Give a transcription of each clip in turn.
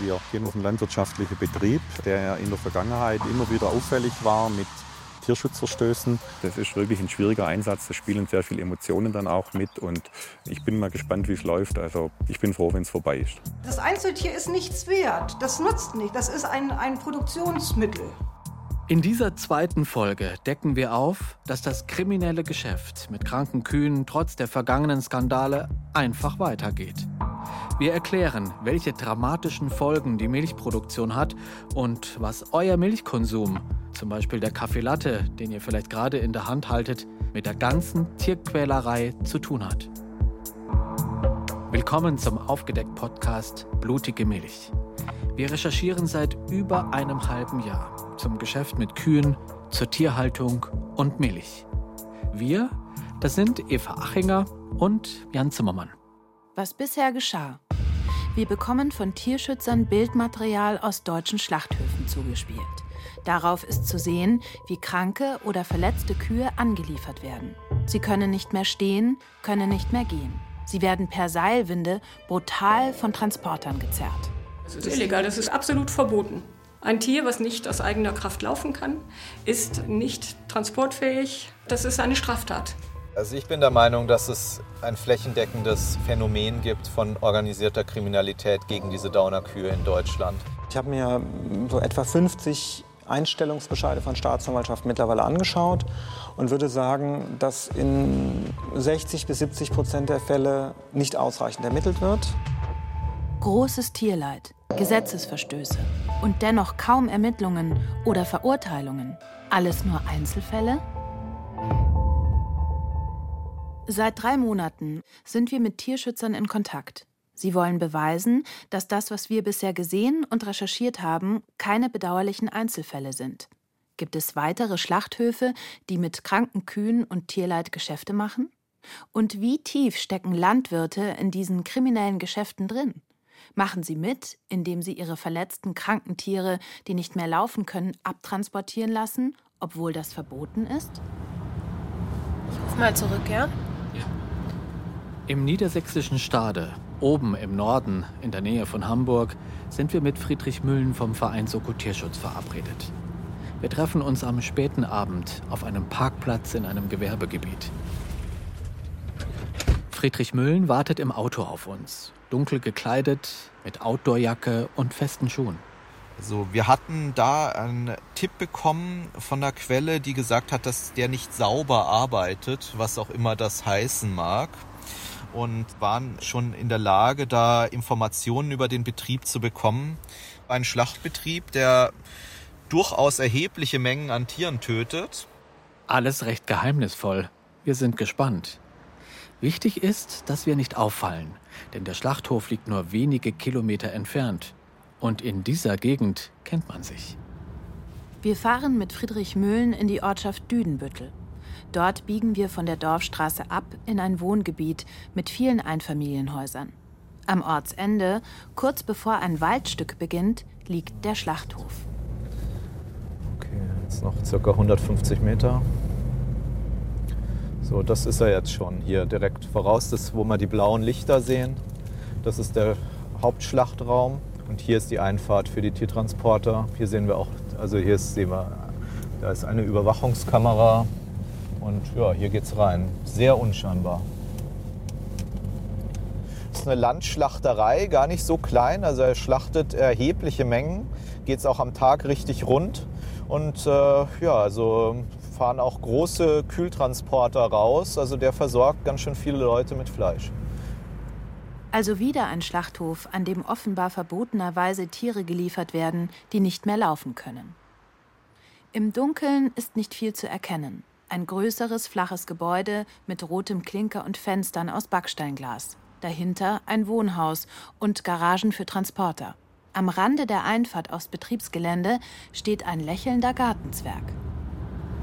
Wir gehen auf einen landwirtschaftlichen Betrieb, der in der Vergangenheit immer wieder auffällig war mit Tierschutzverstößen. Das ist wirklich ein schwieriger Einsatz. Da spielen sehr viele Emotionen dann auch mit. Und ich bin mal gespannt, wie es läuft. Also ich bin froh, wenn es vorbei ist. Das Einzeltier ist nichts wert. Das nutzt nicht. Das ist ein, ein Produktionsmittel. In dieser zweiten Folge decken wir auf, dass das kriminelle Geschäft mit kranken Kühen trotz der vergangenen Skandale einfach weitergeht. Wir erklären, welche dramatischen Folgen die Milchproduktion hat und was euer Milchkonsum, zum Beispiel der Kaffee Latte, den ihr vielleicht gerade in der Hand haltet, mit der ganzen Tierquälerei zu tun hat. Willkommen zum Aufgedeckt-Podcast Blutige Milch. Wir recherchieren seit über einem halben Jahr zum Geschäft mit Kühen, zur Tierhaltung und Milch. Wir, das sind Eva Achinger und Jan Zimmermann. Was bisher geschah. Wir bekommen von Tierschützern Bildmaterial aus deutschen Schlachthöfen zugespielt. Darauf ist zu sehen, wie kranke oder verletzte Kühe angeliefert werden. Sie können nicht mehr stehen, können nicht mehr gehen. Sie werden per Seilwinde brutal von Transportern gezerrt. Das ist illegal, das ist absolut verboten. Ein Tier, was nicht aus eigener Kraft laufen kann, ist nicht transportfähig. Das ist eine Straftat. Also ich bin der Meinung, dass es ein flächendeckendes Phänomen gibt von organisierter Kriminalität gegen diese Downer-Kühe in Deutschland. Ich habe mir so etwa 50 Einstellungsbescheide von Staatsanwaltschaft mittlerweile angeschaut und würde sagen, dass in 60 bis 70 Prozent der Fälle nicht ausreichend ermittelt wird. Großes Tierleid, Gesetzesverstöße und dennoch kaum Ermittlungen oder Verurteilungen. Alles nur Einzelfälle? Seit drei Monaten sind wir mit Tierschützern in Kontakt. Sie wollen beweisen, dass das, was wir bisher gesehen und recherchiert haben, keine bedauerlichen Einzelfälle sind. Gibt es weitere Schlachthöfe, die mit kranken Kühen und Tierleid Geschäfte machen? Und wie tief stecken Landwirte in diesen kriminellen Geschäften drin? Machen sie mit, indem sie ihre verletzten kranken Tiere, die nicht mehr laufen können, abtransportieren lassen, obwohl das verboten ist? Ich ruf mal zurück, ja? Im niedersächsischen Stade, oben im Norden, in der Nähe von Hamburg, sind wir mit Friedrich Müllen vom Verein Soko Tierschutz verabredet. Wir treffen uns am späten Abend auf einem Parkplatz in einem Gewerbegebiet. Friedrich Müllen wartet im Auto auf uns dunkel gekleidet, mit Outdoorjacke und festen Schuhen. Also wir hatten da einen Tipp bekommen von der Quelle, die gesagt hat, dass der nicht sauber arbeitet, was auch immer das heißen mag. Und waren schon in der Lage, da Informationen über den Betrieb zu bekommen. Ein Schlachtbetrieb, der durchaus erhebliche Mengen an Tieren tötet. Alles recht geheimnisvoll. Wir sind gespannt. Wichtig ist, dass wir nicht auffallen, denn der Schlachthof liegt nur wenige Kilometer entfernt. Und in dieser Gegend kennt man sich. Wir fahren mit Friedrich Mühlen in die Ortschaft Düdenbüttel. Dort biegen wir von der Dorfstraße ab in ein Wohngebiet mit vielen Einfamilienhäusern. Am Ortsende, kurz bevor ein Waldstück beginnt, liegt der Schlachthof. Okay, jetzt noch circa 150 Meter. So, das ist er jetzt schon hier direkt voraus, das wo wir die blauen Lichter sehen. Das ist der Hauptschlachtraum und hier ist die Einfahrt für die Tiertransporter. Hier sehen wir auch, also hier sehen wir, da ist eine Überwachungskamera und ja, hier geht's rein. Sehr unscheinbar. Das ist eine Landschlachterei, gar nicht so klein. Also er schlachtet erhebliche Mengen, geht es auch am Tag richtig rund. Und äh, ja, also fahren auch große Kühltransporter raus. Also der versorgt ganz schön viele Leute mit Fleisch. Also wieder ein Schlachthof, an dem offenbar verbotenerweise Tiere geliefert werden, die nicht mehr laufen können. Im Dunkeln ist nicht viel zu erkennen. Ein größeres, flaches Gebäude mit rotem Klinker und Fenstern aus Backsteinglas. Dahinter ein Wohnhaus und Garagen für Transporter. Am Rande der Einfahrt aufs Betriebsgelände steht ein lächelnder Gartenzwerg.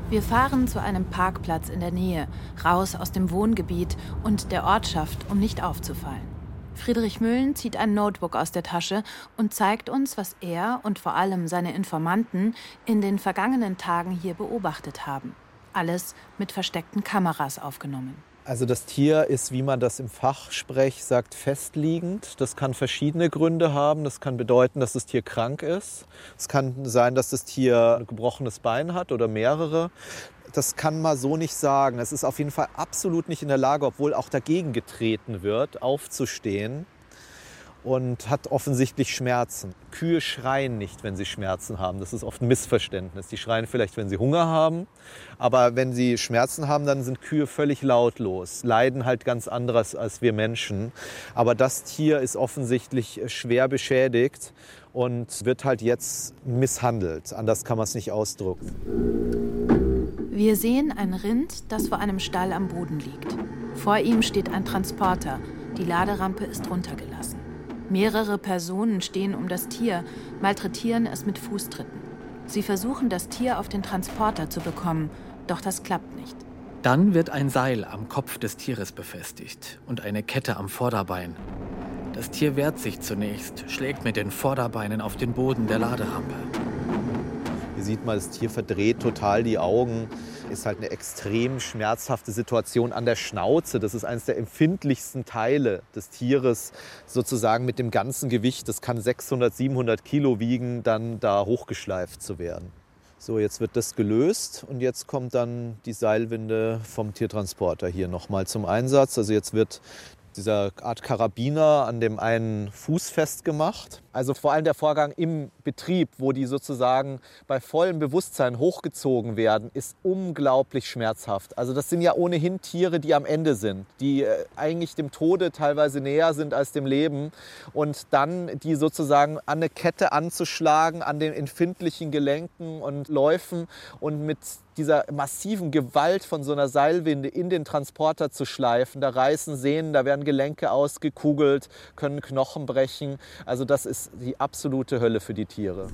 Wir fahren zu einem Parkplatz in der Nähe, raus aus dem Wohngebiet und der Ortschaft, um nicht aufzufallen. Friedrich Müllen zieht ein Notebook aus der Tasche und zeigt uns, was er und vor allem seine Informanten in den vergangenen Tagen hier beobachtet haben. Alles mit versteckten Kameras aufgenommen. Also das Tier ist, wie man das im Fachsprech sagt, festliegend. Das kann verschiedene Gründe haben. Das kann bedeuten, dass das Tier krank ist. Es kann sein, dass das Tier ein gebrochenes Bein hat oder mehrere. Das kann man so nicht sagen. Es ist auf jeden Fall absolut nicht in der Lage, obwohl auch dagegen getreten wird, aufzustehen und hat offensichtlich Schmerzen. Kühe schreien nicht, wenn sie Schmerzen haben. Das ist oft ein Missverständnis. Die schreien vielleicht, wenn sie Hunger haben, aber wenn sie Schmerzen haben, dann sind Kühe völlig lautlos, leiden halt ganz anderes als wir Menschen. Aber das Tier ist offensichtlich schwer beschädigt und wird halt jetzt misshandelt. Anders kann man es nicht ausdrücken. Wir sehen ein Rind, das vor einem Stall am Boden liegt. Vor ihm steht ein Transporter. Die Laderampe ist runtergelassen. Mehrere Personen stehen um das Tier, malträtieren es mit Fußtritten. Sie versuchen, das Tier auf den Transporter zu bekommen, doch das klappt nicht. Dann wird ein Seil am Kopf des Tieres befestigt und eine Kette am Vorderbein. Das Tier wehrt sich zunächst, schlägt mit den Vorderbeinen auf den Boden der Laderampe. Hier sieht man, das Tier verdreht total die Augen ist halt eine extrem schmerzhafte Situation an der Schnauze. Das ist eines der empfindlichsten Teile des Tieres, sozusagen mit dem ganzen Gewicht. Das kann 600, 700 Kilo wiegen, dann da hochgeschleift zu werden. So, jetzt wird das gelöst und jetzt kommt dann die Seilwinde vom Tiertransporter hier nochmal zum Einsatz. Also jetzt wird dieser Art Karabiner an dem einen Fuß festgemacht. Also vor allem der Vorgang im Betrieb, wo die sozusagen bei vollem Bewusstsein hochgezogen werden, ist unglaublich schmerzhaft. Also das sind ja ohnehin Tiere, die am Ende sind, die äh, eigentlich dem Tode teilweise näher sind als dem Leben. Und dann die sozusagen an eine Kette anzuschlagen, an den empfindlichen Gelenken und Läufen und mit dieser massiven Gewalt von so einer Seilwinde in den Transporter zu schleifen. Da reißen Sehnen, da werden Gelenke ausgekugelt, können Knochen brechen. Also das ist die absolute Hölle für die Tiere.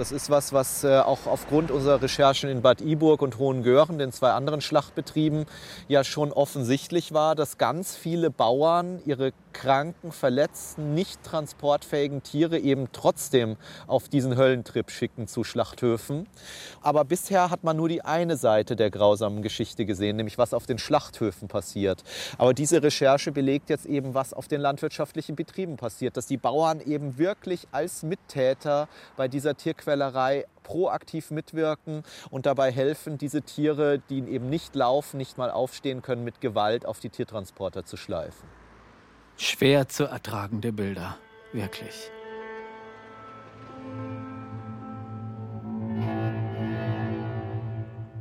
Das ist was, was äh, auch aufgrund unserer Recherchen in Bad Iburg und Hohengören, den zwei anderen Schlachtbetrieben, ja schon offensichtlich war, dass ganz viele Bauern ihre kranken, verletzten, nicht transportfähigen Tiere eben trotzdem auf diesen Höllentrip schicken zu Schlachthöfen. Aber bisher hat man nur die eine Seite der grausamen Geschichte gesehen, nämlich was auf den Schlachthöfen passiert. Aber diese Recherche belegt jetzt eben, was auf den landwirtschaftlichen Betrieben passiert, dass die Bauern eben wirklich als Mittäter bei dieser Tierquälerei proaktiv mitwirken und dabei helfen, diese Tiere, die eben nicht laufen, nicht mal aufstehen können, mit Gewalt auf die Tiertransporter zu schleifen. Schwer zu ertragende Bilder, wirklich.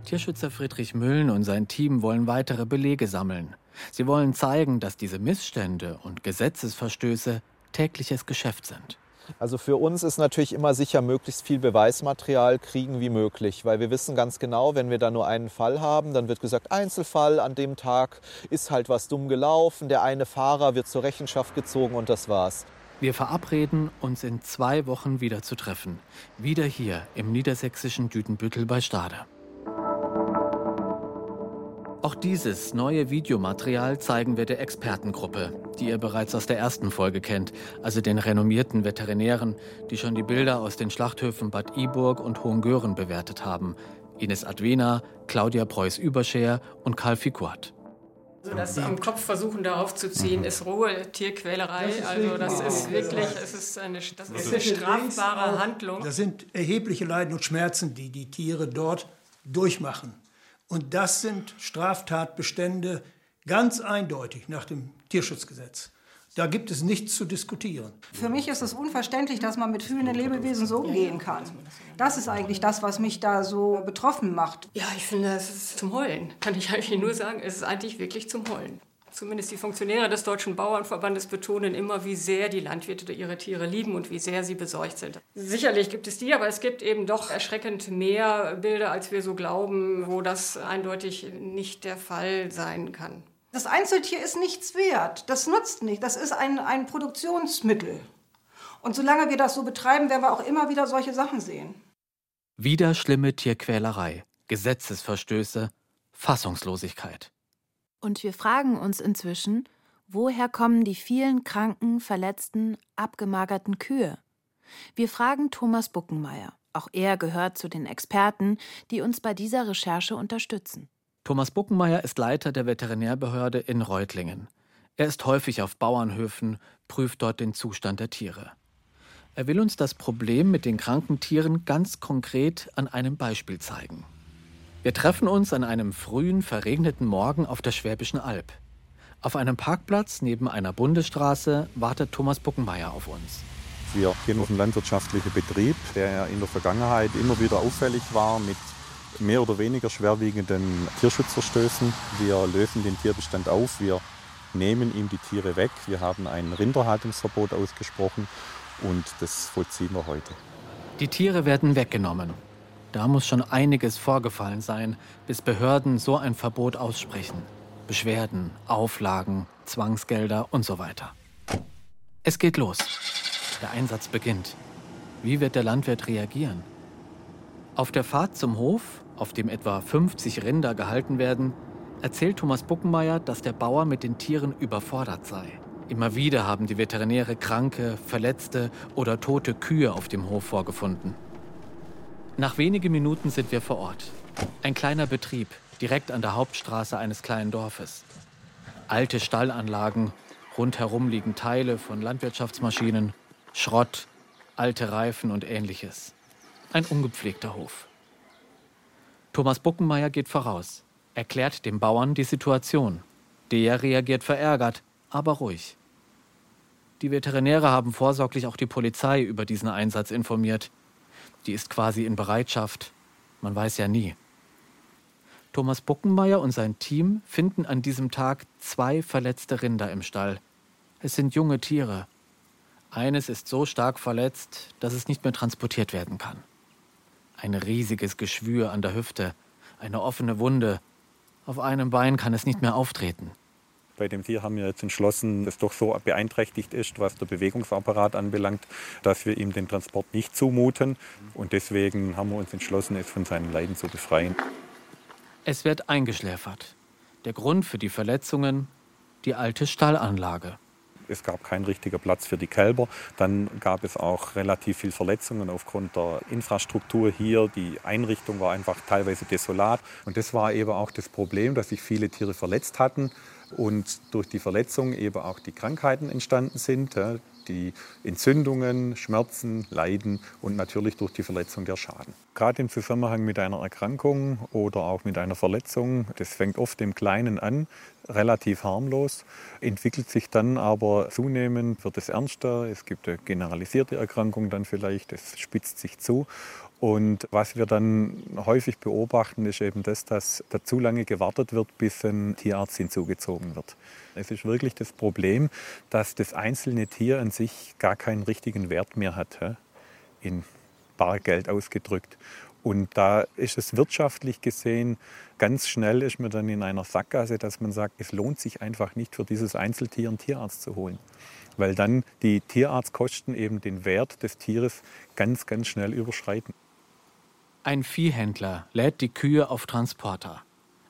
Tierschützer Friedrich Müllen und sein Team wollen weitere Belege sammeln. Sie wollen zeigen, dass diese Missstände und Gesetzesverstöße tägliches Geschäft sind. Also für uns ist natürlich immer sicher, möglichst viel Beweismaterial kriegen wie möglich, weil wir wissen ganz genau, wenn wir da nur einen Fall haben, dann wird gesagt, Einzelfall, an dem Tag ist halt was dumm gelaufen, der eine Fahrer wird zur Rechenschaft gezogen und das war's. Wir verabreden, uns in zwei Wochen wieder zu treffen. Wieder hier im niedersächsischen Düdenbüttel bei Stade. Auch dieses neue Videomaterial zeigen wir der Expertengruppe, die ihr bereits aus der ersten Folge kennt, also den renommierten Veterinären, die schon die Bilder aus den Schlachthöfen Bad Iburg und Hohengören bewertet haben. Ines Adwena, Claudia Preuß-Überscher und Karl Figuat. Also das am Kopf versuchen darauf zu ziehen, ist rohe Tierquälerei. Das also das ist wirklich, es ist eine, das ist eine strafbare Handlung. Das sind erhebliche Leiden und Schmerzen, die die Tiere dort durchmachen. Und das sind Straftatbestände ganz eindeutig nach dem Tierschutzgesetz. Da gibt es nichts zu diskutieren. Für mich ist es unverständlich, dass man mit fühlenden Lebewesen so umgehen kann. Das ist eigentlich das, was mich da so betroffen macht. Ja, ich finde, es ist zum Heulen. Kann ich eigentlich nur sagen, es ist eigentlich wirklich zum Heulen. Zumindest die Funktionäre des Deutschen Bauernverbandes betonen immer, wie sehr die Landwirte ihre Tiere lieben und wie sehr sie besorgt sind. Sicherlich gibt es die, aber es gibt eben doch erschreckend mehr Bilder, als wir so glauben, wo das eindeutig nicht der Fall sein kann. Das Einzeltier ist nichts wert. Das nutzt nicht. Das ist ein, ein Produktionsmittel. Und solange wir das so betreiben, werden wir auch immer wieder solche Sachen sehen. Wieder schlimme Tierquälerei, Gesetzesverstöße, Fassungslosigkeit. Und wir fragen uns inzwischen, woher kommen die vielen kranken, verletzten, abgemagerten Kühe? Wir fragen Thomas Buckenmeier. Auch er gehört zu den Experten, die uns bei dieser Recherche unterstützen. Thomas Buckenmeier ist Leiter der Veterinärbehörde in Reutlingen. Er ist häufig auf Bauernhöfen, prüft dort den Zustand der Tiere. Er will uns das Problem mit den kranken Tieren ganz konkret an einem Beispiel zeigen. Wir treffen uns an einem frühen, verregneten Morgen auf der Schwäbischen Alb. Auf einem Parkplatz neben einer Bundesstraße wartet Thomas Buckenmeier auf uns. Wir gehen auf einen landwirtschaftlichen Betrieb, der in der Vergangenheit immer wieder auffällig war mit mehr oder weniger schwerwiegenden Tierschutzverstößen. Wir lösen den Tierbestand auf, wir nehmen ihm die Tiere weg. Wir haben ein Rinderhaltungsverbot ausgesprochen und das vollziehen wir heute. Die Tiere werden weggenommen. Da muss schon einiges vorgefallen sein, bis Behörden so ein Verbot aussprechen. Beschwerden, Auflagen, Zwangsgelder und so weiter. Es geht los. Der Einsatz beginnt. Wie wird der Landwirt reagieren? Auf der Fahrt zum Hof, auf dem etwa 50 Rinder gehalten werden, erzählt Thomas Buckenmeier, dass der Bauer mit den Tieren überfordert sei. Immer wieder haben die Veterinäre kranke, verletzte oder tote Kühe auf dem Hof vorgefunden. Nach wenigen Minuten sind wir vor Ort. Ein kleiner Betrieb, direkt an der Hauptstraße eines kleinen Dorfes. Alte Stallanlagen, rundherum liegen Teile von Landwirtschaftsmaschinen, Schrott, alte Reifen und ähnliches. Ein ungepflegter Hof. Thomas Buckenmeier geht voraus, erklärt dem Bauern die Situation. Der reagiert verärgert, aber ruhig. Die Veterinäre haben vorsorglich auch die Polizei über diesen Einsatz informiert. Die ist quasi in Bereitschaft. Man weiß ja nie. Thomas Buckenmeier und sein Team finden an diesem Tag zwei verletzte Rinder im Stall. Es sind junge Tiere. Eines ist so stark verletzt, dass es nicht mehr transportiert werden kann. Ein riesiges Geschwür an der Hüfte, eine offene Wunde. Auf einem Bein kann es nicht mehr auftreten. Bei dem Tier haben wir jetzt entschlossen, dass es doch so beeinträchtigt ist, was der Bewegungsapparat anbelangt, dass wir ihm den Transport nicht zumuten. Und deswegen haben wir uns entschlossen, es von seinen Leiden zu befreien. Es wird eingeschläfert. Der Grund für die Verletzungen, die alte Stallanlage. Es gab keinen richtigen Platz für die Kälber. Dann gab es auch relativ viel Verletzungen aufgrund der Infrastruktur hier. Die Einrichtung war einfach teilweise desolat. Und das war eben auch das Problem, dass sich viele Tiere verletzt hatten und durch die Verletzung eben auch die Krankheiten entstanden sind, die Entzündungen, Schmerzen, Leiden und natürlich durch die Verletzung der Schaden. Gerade im Zusammenhang mit einer Erkrankung oder auch mit einer Verletzung, das fängt oft im Kleinen an, relativ harmlos, entwickelt sich dann aber zunehmend, wird es ernster, es gibt eine generalisierte Erkrankung dann vielleicht, es spitzt sich zu und was wir dann häufig beobachten, ist eben das, dass da zu lange gewartet wird, bis ein Tierarzt hinzugezogen wird. Es ist wirklich das Problem, dass das einzelne Tier an sich gar keinen richtigen Wert mehr hat, in Bargeld ausgedrückt. Und da ist es wirtschaftlich gesehen ganz schnell ist man dann in einer Sackgasse, dass man sagt, es lohnt sich einfach nicht für dieses Einzeltier einen Tierarzt zu holen weil dann die Tierarztkosten eben den Wert des Tieres ganz, ganz schnell überschreiten. Ein Viehhändler lädt die Kühe auf Transporter.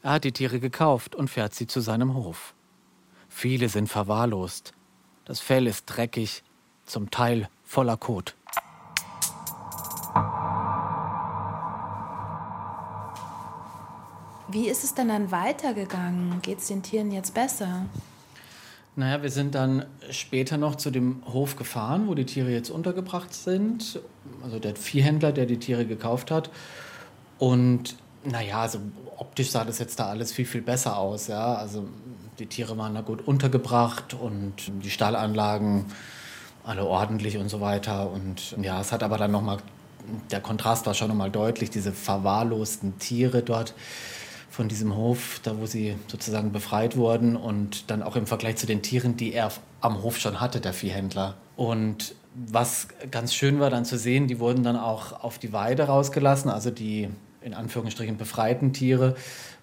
Er hat die Tiere gekauft und fährt sie zu seinem Hof. Viele sind verwahrlost. Das Fell ist dreckig, zum Teil voller Kot. Wie ist es denn dann weitergegangen? Geht es den Tieren jetzt besser? Naja, wir sind dann später noch zu dem Hof gefahren, wo die Tiere jetzt untergebracht sind. Also der Viehhändler, der die Tiere gekauft hat. Und naja, also optisch sah das jetzt da alles viel, viel besser aus. Ja? Also die Tiere waren da gut untergebracht und die Stallanlagen alle ordentlich und so weiter. Und ja, es hat aber dann nochmal, der Kontrast war schon nochmal deutlich, diese verwahrlosten Tiere dort von diesem Hof, da wo sie sozusagen befreit wurden und dann auch im Vergleich zu den Tieren, die er am Hof schon hatte, der Viehhändler. Und was ganz schön war dann zu sehen, die wurden dann auch auf die Weide rausgelassen, also die in Anführungsstrichen befreiten Tiere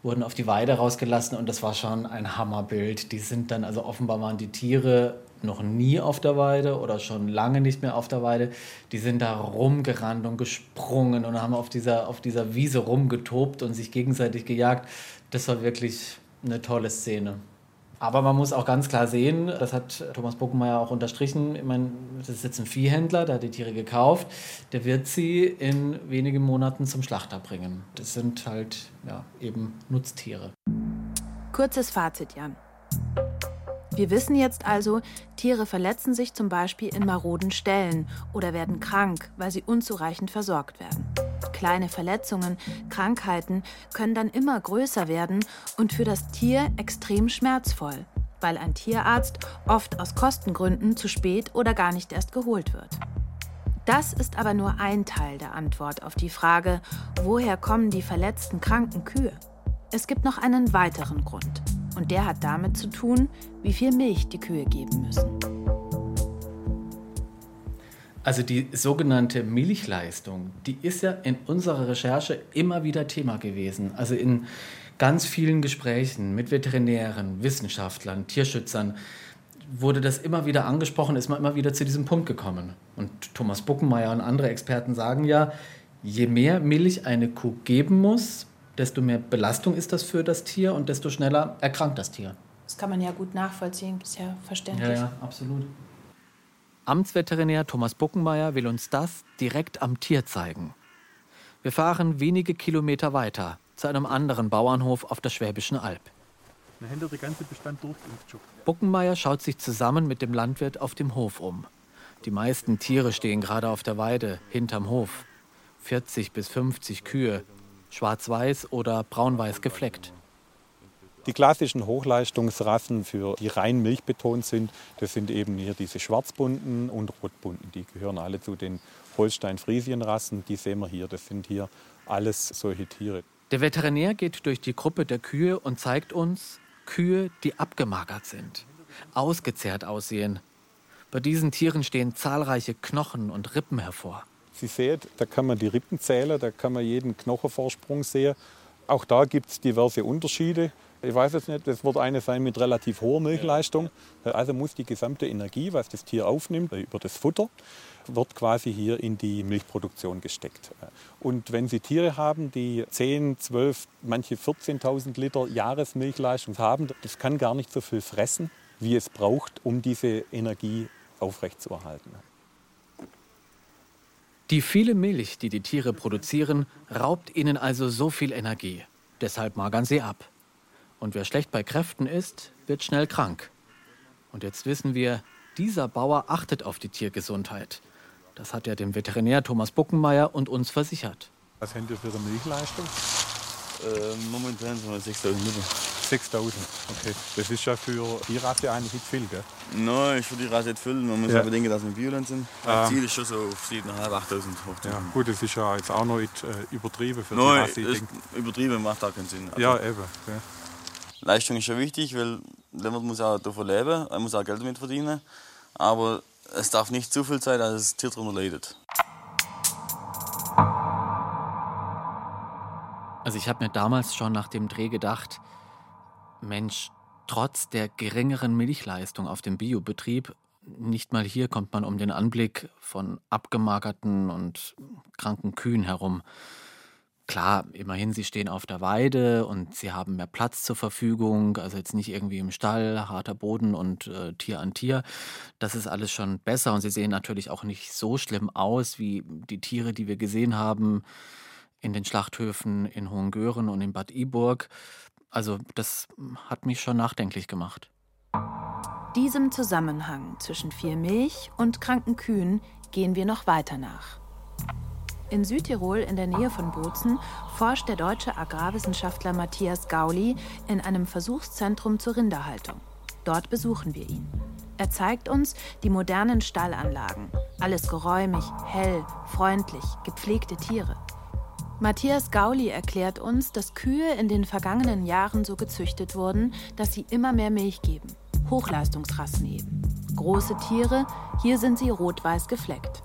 wurden auf die Weide rausgelassen und das war schon ein Hammerbild. Die sind dann, also offenbar waren die Tiere noch nie auf der Weide oder schon lange nicht mehr auf der Weide. Die sind da rumgerannt und gesprungen und haben auf dieser, auf dieser Wiese rumgetobt und sich gegenseitig gejagt. Das war wirklich eine tolle Szene. Aber man muss auch ganz klar sehen, das hat Thomas Buckenmeier auch unterstrichen, ich meine, das ist jetzt ein Viehhändler, der hat die Tiere gekauft, der wird sie in wenigen Monaten zum Schlachter bringen. Das sind halt ja, eben Nutztiere. Kurzes Fazit, Jan. Wir wissen jetzt also, Tiere verletzen sich zum Beispiel in maroden Stellen oder werden krank, weil sie unzureichend versorgt werden. Kleine Verletzungen, Krankheiten können dann immer größer werden und für das Tier extrem schmerzvoll, weil ein Tierarzt oft aus Kostengründen zu spät oder gar nicht erst geholt wird. Das ist aber nur ein Teil der Antwort auf die Frage, woher kommen die verletzten kranken Kühe? Es gibt noch einen weiteren Grund. Und der hat damit zu tun, wie viel Milch die Kühe geben müssen. Also die sogenannte Milchleistung, die ist ja in unserer Recherche immer wieder Thema gewesen. Also in ganz vielen Gesprächen mit Veterinären, Wissenschaftlern, Tierschützern wurde das immer wieder angesprochen, ist man immer wieder zu diesem Punkt gekommen. Und Thomas Buckenmeier und andere Experten sagen ja, je mehr Milch eine Kuh geben muss, desto mehr Belastung ist das für das Tier und desto schneller erkrankt das Tier. Das kann man ja gut nachvollziehen, ist ja verständlich. Ja, ja, absolut. Amtsveterinär Thomas Buckenmeier will uns das direkt am Tier zeigen. Wir fahren wenige Kilometer weiter zu einem anderen Bauernhof auf der Schwäbischen Alb. der ganze Bestand. Buckenmeier schaut sich zusammen mit dem Landwirt auf dem Hof um. Die meisten Tiere stehen gerade auf der Weide, hinterm Hof. 40 bis 50 Kühe, schwarz-weiß oder braun-weiß gefleckt. Die klassischen Hochleistungsrassen, für die rein milchbetont sind, das sind eben hier diese schwarzbunten und rotbunten. Die gehören alle zu den Holstein-Friesien-Rassen. Die sehen wir hier. Das sind hier alles solche Tiere. Der Veterinär geht durch die Gruppe der Kühe und zeigt uns Kühe, die abgemagert sind, ausgezehrt aussehen. Bei diesen Tieren stehen zahlreiche Knochen und Rippen hervor. Sie sehen, da kann man die Rippen zählen, da kann man jeden Knochenvorsprung sehen. Auch da gibt es diverse Unterschiede. Ich weiß jetzt nicht, das wird eine sein mit relativ hoher Milchleistung. Also muss die gesamte Energie, was das Tier aufnimmt, über das Futter, wird quasi hier in die Milchproduktion gesteckt. Und wenn Sie Tiere haben, die 10, 12, manche 14.000 Liter Jahresmilchleistung haben, das kann gar nicht so viel fressen, wie es braucht, um diese Energie aufrechtzuerhalten. Die viele Milch, die die Tiere produzieren, raubt ihnen also so viel Energie. Deshalb magern sie ab. Und wer schlecht bei Kräften ist, wird schnell krank. Und jetzt wissen wir, dieser Bauer achtet auf die Tiergesundheit. Das hat er dem Veterinär Thomas Buckenmeier und uns versichert. Was haben Sie für eine Milchleistung? Äh, momentan sind wir 6000 Liter. 6000, okay. Das ist ja für die Rasse eigentlich nicht viel, gell? Nein, ist für die Rasse nicht viel. Man muss Ja. aber denken, dass wir Bioland sind. Ah. Das Ziel ist schon so auf 7.500, 8000 hochzukommen. Ja, gut, das ist ja jetzt auch noch nicht äh, übertrieben für die Nein, Rasse. Ich ist übertrieben macht auch keinen Sinn. Also, ja, eben. Ja. Leistung ist schon wichtig, weil der Landwirt muss auch davon leben, er muss auch Geld damit verdienen. Aber es darf nicht zu viel sein, dass das Tier darunter leidet. Also ich habe mir damals schon nach dem Dreh gedacht, Mensch, trotz der geringeren Milchleistung auf dem Biobetrieb, nicht mal hier kommt man um den Anblick von abgemagerten und kranken Kühen herum. Klar, immerhin, sie stehen auf der Weide und sie haben mehr Platz zur Verfügung, also jetzt nicht irgendwie im Stall, harter Boden und äh, Tier an Tier. Das ist alles schon besser und sie sehen natürlich auch nicht so schlimm aus wie die Tiere, die wir gesehen haben in den Schlachthöfen in Hohengören und in Bad Iburg. Also das hat mich schon nachdenklich gemacht. Diesem Zusammenhang zwischen viel Milch und kranken Kühen gehen wir noch weiter nach. In Südtirol in der Nähe von Bozen forscht der deutsche Agrarwissenschaftler Matthias Gauli in einem Versuchszentrum zur Rinderhaltung. Dort besuchen wir ihn. Er zeigt uns die modernen Stallanlagen. Alles geräumig, hell, freundlich, gepflegte Tiere. Matthias Gauli erklärt uns, dass Kühe in den vergangenen Jahren so gezüchtet wurden, dass sie immer mehr Milch geben. Hochleistungsrassen eben. Große Tiere, hier sind sie rot-weiß gefleckt.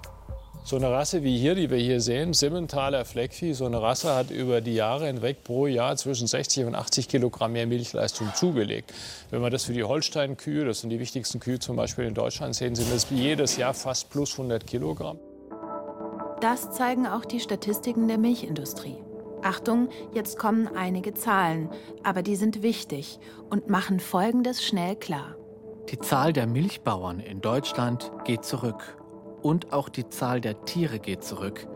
So eine Rasse wie hier, die wir hier sehen, Simmentaler Fleckvieh, so eine Rasse hat über die Jahre hinweg pro Jahr zwischen 60 und 80 Kilogramm mehr Milchleistung zugelegt. Wenn man das für die Holstein-Kühe, das sind die wichtigsten Kühe zum Beispiel in Deutschland, sehen, sind das jedes Jahr fast plus 100 Kilogramm. Das zeigen auch die Statistiken der Milchindustrie. Achtung, jetzt kommen einige Zahlen, aber die sind wichtig und machen Folgendes schnell klar. Die Zahl der Milchbauern in Deutschland geht zurück. Und auch die Zahl der Tiere geht zurück.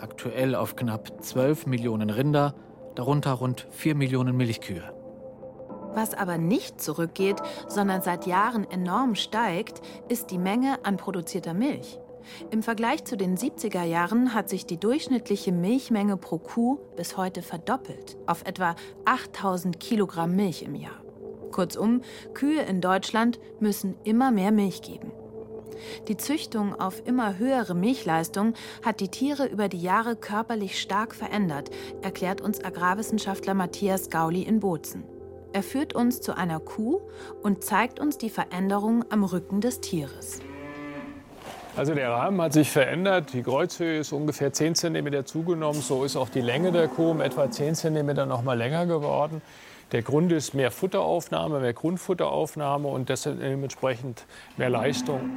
Aktuell auf knapp 12 Millionen Rinder, darunter rund 4 Millionen Milchkühe. Was aber nicht zurückgeht, sondern seit Jahren enorm steigt, ist die Menge an produzierter Milch. Im Vergleich zu den 70er Jahren hat sich die durchschnittliche Milchmenge pro Kuh bis heute verdoppelt, auf etwa 8000 Kilogramm Milch im Jahr. Kurzum, Kühe in Deutschland müssen immer mehr Milch geben. Die Züchtung auf immer höhere Milchleistung hat die Tiere über die Jahre körperlich stark verändert, erklärt uns Agrarwissenschaftler Matthias Gauli in Bozen. Er führt uns zu einer Kuh und zeigt uns die Veränderung am Rücken des Tieres. Also der Rahmen hat sich verändert. Die Kreuzhöhe ist ungefähr 10 cm zugenommen. So ist auch die Länge der Kuh um etwa 10 cm noch mal länger geworden. Der Grund ist mehr Futteraufnahme, mehr Grundfutteraufnahme und dementsprechend mehr Leistung.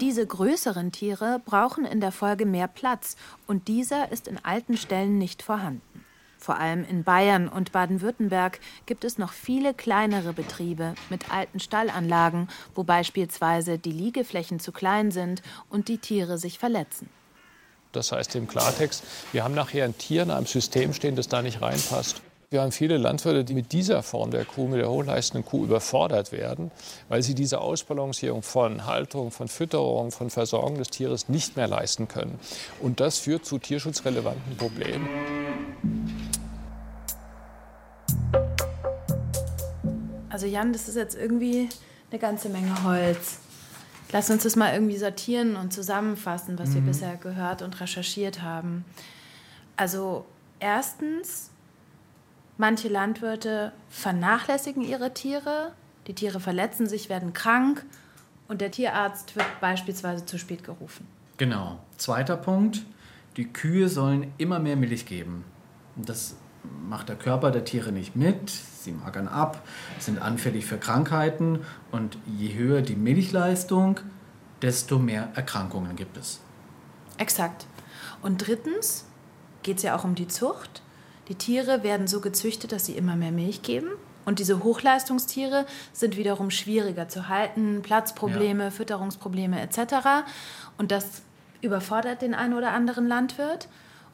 Diese größeren Tiere brauchen in der Folge mehr Platz und dieser ist in alten Stellen nicht vorhanden. Vor allem in Bayern und Baden-Württemberg gibt es noch viele kleinere Betriebe mit alten Stallanlagen, wo beispielsweise die Liegeflächen zu klein sind und die Tiere sich verletzen. Das heißt im Klartext, wir haben nachher ein Tier in einem System stehen, das da nicht reinpasst. Wir haben viele Landwirte, die mit dieser Form der Kuh, mit der hochleistenden Kuh überfordert werden, weil sie diese Ausbalancierung von Haltung, von Fütterung, von Versorgung des Tieres nicht mehr leisten können. Und das führt zu tierschutzrelevanten Problemen. Also Jan, das ist jetzt irgendwie eine ganze Menge Holz. Lass uns das mal irgendwie sortieren und zusammenfassen, was mhm. wir bisher gehört und recherchiert haben. Also erstens Manche Landwirte vernachlässigen ihre Tiere, die Tiere verletzen sich, werden krank und der Tierarzt wird beispielsweise zu spät gerufen. Genau. Zweiter Punkt, die Kühe sollen immer mehr Milch geben. Das macht der Körper der Tiere nicht mit, sie magern ab, sind anfällig für Krankheiten und je höher die Milchleistung, desto mehr Erkrankungen gibt es. Exakt. Und drittens geht es ja auch um die Zucht. Die Tiere werden so gezüchtet, dass sie immer mehr Milch geben. Und diese Hochleistungstiere sind wiederum schwieriger zu halten, Platzprobleme, ja. Fütterungsprobleme etc. Und das überfordert den einen oder anderen Landwirt.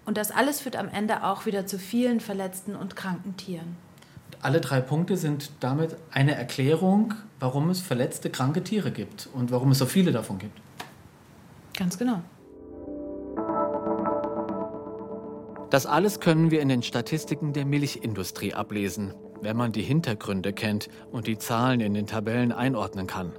Und das alles führt am Ende auch wieder zu vielen verletzten und kranken Tieren. Alle drei Punkte sind damit eine Erklärung, warum es verletzte, kranke Tiere gibt und warum es so viele davon gibt. Ganz genau. Das alles können wir in den Statistiken der Milchindustrie ablesen, wenn man die Hintergründe kennt und die Zahlen in den Tabellen einordnen kann.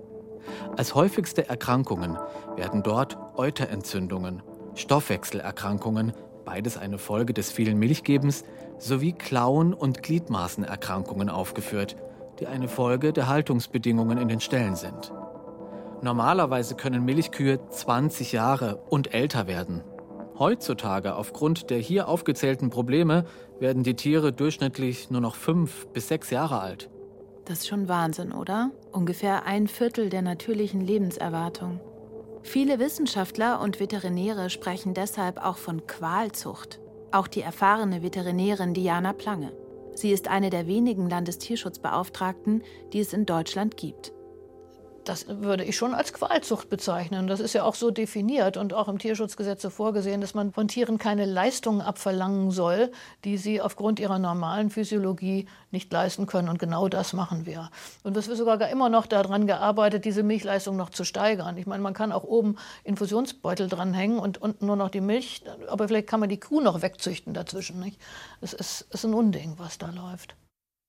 Als häufigste Erkrankungen werden dort Euterentzündungen, Stoffwechselerkrankungen, beides eine Folge des vielen Milchgebens, sowie Klauen- und Gliedmaßenerkrankungen aufgeführt, die eine Folge der Haltungsbedingungen in den Ställen sind. Normalerweise können Milchkühe 20 Jahre und älter werden. Heutzutage, aufgrund der hier aufgezählten Probleme, werden die Tiere durchschnittlich nur noch fünf bis sechs Jahre alt. Das ist schon Wahnsinn, oder? Ungefähr ein Viertel der natürlichen Lebenserwartung. Viele Wissenschaftler und Veterinäre sprechen deshalb auch von Qualzucht. Auch die erfahrene Veterinärin Diana Plange. Sie ist eine der wenigen Landestierschutzbeauftragten, die es in Deutschland gibt. Das würde ich schon als Qualzucht bezeichnen. Das ist ja auch so definiert und auch im Tierschutzgesetz so vorgesehen, dass man von Tieren keine Leistungen abverlangen soll, die sie aufgrund ihrer normalen Physiologie nicht leisten können. Und genau das machen wir. Und es wird sogar immer noch daran gearbeitet, diese Milchleistung noch zu steigern. Ich meine, man kann auch oben Infusionsbeutel dranhängen und unten nur noch die Milch, aber vielleicht kann man die Kuh noch wegzüchten dazwischen. Nicht? Es ist, ist ein Unding, was da läuft.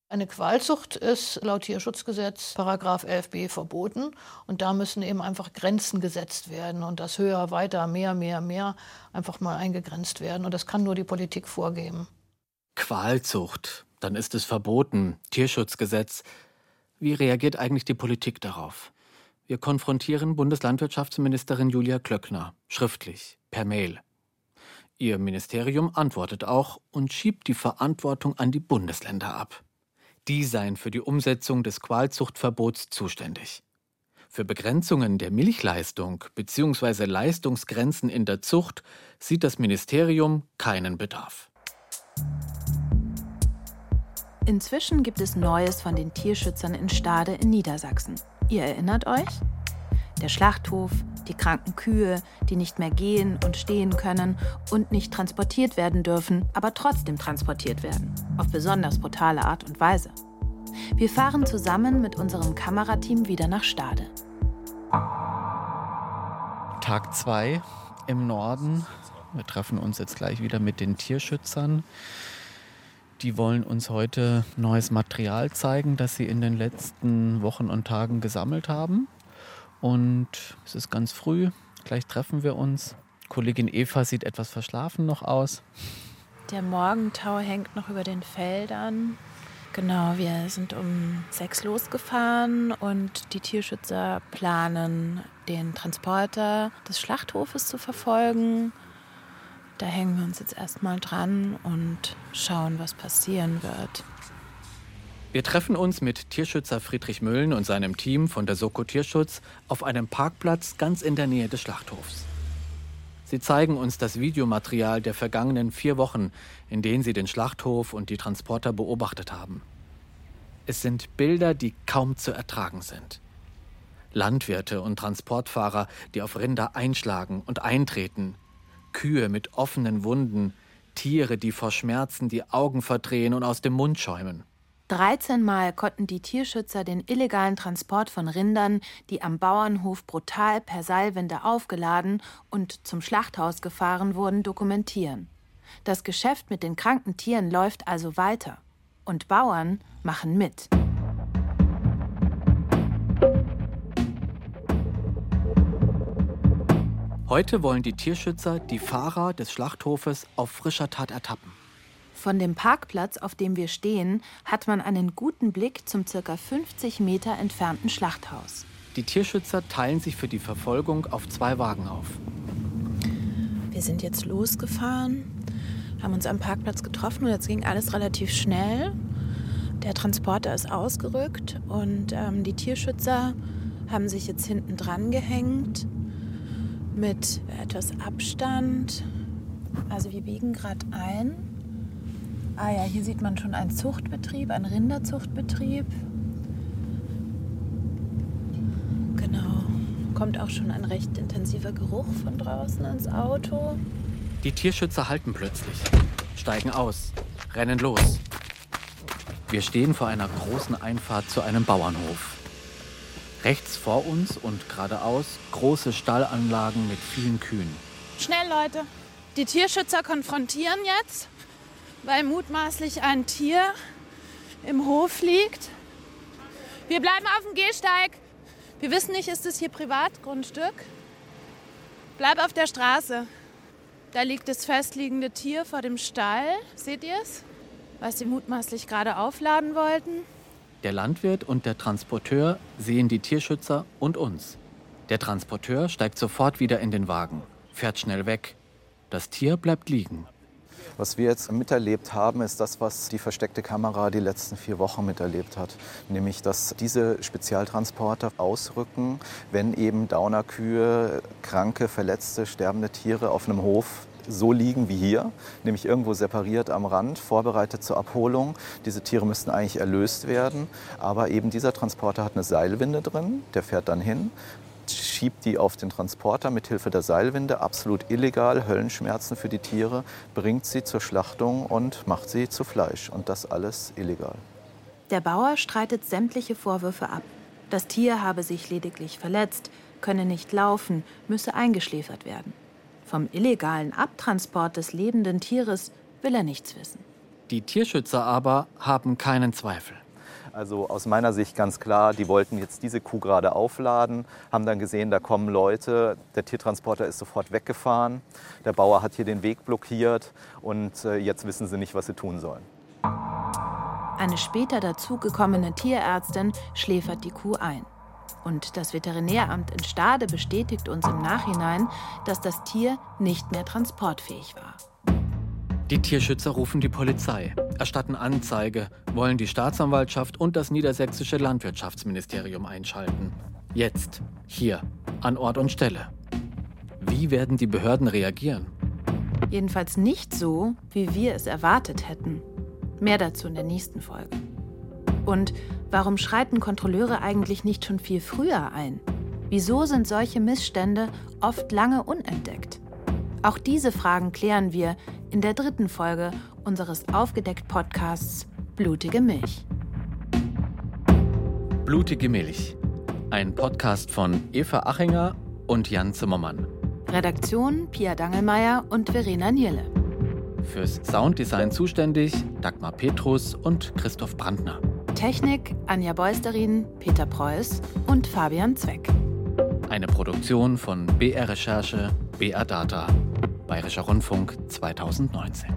Eine Qualzucht ist laut Tierschutzgesetz Paragraph 11b verboten und da müssen eben einfach Grenzen gesetzt werden und das höher, weiter, mehr, mehr, mehr einfach mal eingegrenzt werden und das kann nur die Politik vorgeben. Qualzucht, dann ist es verboten. Tierschutzgesetz. Wie reagiert eigentlich die Politik darauf? Wir konfrontieren Bundeslandwirtschaftsministerin Julia Klöckner schriftlich per Mail. Ihr Ministerium antwortet auch und schiebt die Verantwortung an die Bundesländer ab. Die seien für die Umsetzung des Qualzuchtverbots zuständig. Für Begrenzungen der Milchleistung bzw. Leistungsgrenzen in der Zucht sieht das Ministerium keinen Bedarf. Inzwischen gibt es Neues von den Tierschützern in Stade in Niedersachsen. Ihr erinnert euch? Der Schlachthof, die kranken Kühe, die nicht mehr gehen und stehen können und nicht transportiert werden dürfen, aber trotzdem transportiert werden. Auf besonders brutale Art und Weise. Wir fahren zusammen mit unserem Kamerateam wieder nach Stade. Tag 2 im Norden. Wir treffen uns jetzt gleich wieder mit den Tierschützern. Die wollen uns heute neues Material zeigen, das sie in den letzten Wochen und Tagen gesammelt haben. Und es ist ganz früh, gleich treffen wir uns. Kollegin Eva sieht etwas verschlafen noch aus. Der Morgentau hängt noch über den Feldern. Genau, wir sind um sechs losgefahren und die Tierschützer planen, den Transporter des Schlachthofes zu verfolgen da hängen wir uns jetzt erstmal dran und schauen, was passieren wird. Wir treffen uns mit Tierschützer Friedrich Müllen und seinem Team von der Soko Tierschutz auf einem Parkplatz ganz in der Nähe des Schlachthofs. Sie zeigen uns das Videomaterial der vergangenen vier Wochen, in denen sie den Schlachthof und die Transporter beobachtet haben. Es sind Bilder, die kaum zu ertragen sind. Landwirte und Transportfahrer, die auf Rinder einschlagen und eintreten, Kühe mit offenen Wunden, Tiere, die vor Schmerzen die Augen verdrehen und aus dem Mund schäumen. 13 Mal konnten die Tierschützer den illegalen Transport von Rindern, die am Bauernhof brutal per Seilwinde aufgeladen und zum Schlachthaus gefahren wurden, dokumentieren. Das Geschäft mit den kranken Tieren läuft also weiter. Und Bauern machen mit. Heute wollen die Tierschützer die Fahrer des Schlachthofes auf frischer Tat ertappen. Von dem Parkplatz, auf dem wir stehen, hat man einen guten Blick zum ca. 50 Meter entfernten Schlachthaus. Die Tierschützer teilen sich für die Verfolgung auf zwei Wagen auf. Wir sind jetzt losgefahren, haben uns am Parkplatz getroffen und jetzt ging alles relativ schnell. Der Transporter ist ausgerückt und ähm, die Tierschützer haben sich jetzt hinten dran gehängt mit etwas Abstand. Also wir biegen gerade ein. Ah ja, hier sieht man schon einen Zuchtbetrieb, einen Rinderzuchtbetrieb. Genau. Kommt auch schon ein recht intensiver Geruch von draußen ins Auto. Die Tierschützer halten plötzlich, steigen aus, rennen los. Wir stehen vor einer großen Einfahrt zu einem Bauernhof. Rechts vor uns und geradeaus große Stallanlagen mit vielen Kühen. Schnell, Leute. Die Tierschützer konfrontieren jetzt, weil mutmaßlich ein Tier im Hof liegt. Wir bleiben auf dem Gehsteig. Wir wissen nicht, ist es hier Privatgrundstück? Bleib auf der Straße. Da liegt das festliegende Tier vor dem Stall. Seht ihr es? Was sie mutmaßlich gerade aufladen wollten. Der Landwirt und der Transporteur sehen die Tierschützer und uns. Der Transporteur steigt sofort wieder in den Wagen, fährt schnell weg. Das Tier bleibt liegen. Was wir jetzt miterlebt haben, ist das, was die versteckte Kamera die letzten vier Wochen miterlebt hat. Nämlich, dass diese Spezialtransporter ausrücken, wenn eben Daunerkühe, kranke, verletzte, sterbende Tiere auf einem Hof so liegen wie hier, nämlich irgendwo separiert am Rand, vorbereitet zur Abholung. Diese Tiere müssten eigentlich erlöst werden, aber eben dieser Transporter hat eine Seilwinde drin, der fährt dann hin, schiebt die auf den Transporter mit Hilfe der Seilwinde, absolut illegal, Höllenschmerzen für die Tiere, bringt sie zur Schlachtung und macht sie zu Fleisch und das alles illegal. Der Bauer streitet sämtliche Vorwürfe ab. Das Tier habe sich lediglich verletzt, könne nicht laufen, müsse eingeschläfert werden. Vom illegalen Abtransport des lebenden Tieres will er nichts wissen. Die Tierschützer aber haben keinen Zweifel. Also aus meiner Sicht ganz klar, die wollten jetzt diese Kuh gerade aufladen, haben dann gesehen, da kommen Leute, der Tiertransporter ist sofort weggefahren, der Bauer hat hier den Weg blockiert und äh, jetzt wissen sie nicht, was sie tun sollen. Eine später dazugekommene Tierärztin schläfert die Kuh ein. Und das Veterinäramt in Stade bestätigt uns im Nachhinein, dass das Tier nicht mehr transportfähig war. Die Tierschützer rufen die Polizei, erstatten Anzeige, wollen die Staatsanwaltschaft und das niedersächsische Landwirtschaftsministerium einschalten. Jetzt, hier, an Ort und Stelle. Wie werden die Behörden reagieren? Jedenfalls nicht so, wie wir es erwartet hätten. Mehr dazu in der nächsten Folge. Und warum schreiten Kontrolleure eigentlich nicht schon viel früher ein? Wieso sind solche Missstände oft lange unentdeckt? Auch diese Fragen klären wir in der dritten Folge unseres Aufgedeckt-Podcasts Blutige Milch. Blutige Milch. Ein Podcast von Eva Achinger und Jan Zimmermann. Redaktion Pia Dangelmeier und Verena Nierle. Fürs Sounddesign zuständig Dagmar Petrus und Christoph Brandner. Technik Anja Beusterin, Peter Preuß und Fabian Zweck. Eine Produktion von BR Recherche, BR Data, Bayerischer Rundfunk 2019.